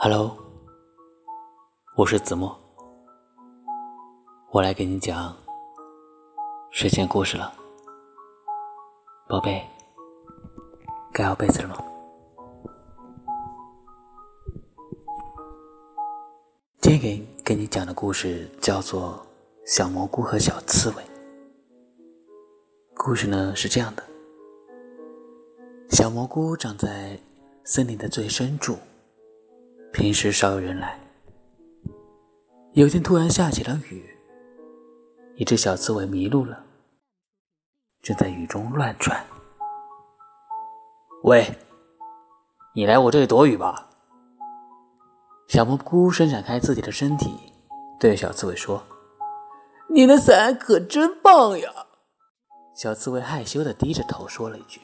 Hello，我是子墨，我来给你讲睡前故事了，宝贝，盖好被子了吗？今天给给你讲的故事叫做《小蘑菇和小刺猬》。故事呢是这样的：小蘑菇长在森林的最深处。平时少有人来。有天突然下起了雨，一只小刺猬迷路了，正在雨中乱窜。喂，你来我这里躲雨吧。小蘑菇伸展开自己的身体，对小刺猬说：“你的伞可真棒呀！”小刺猬害羞的低着头说了一句：“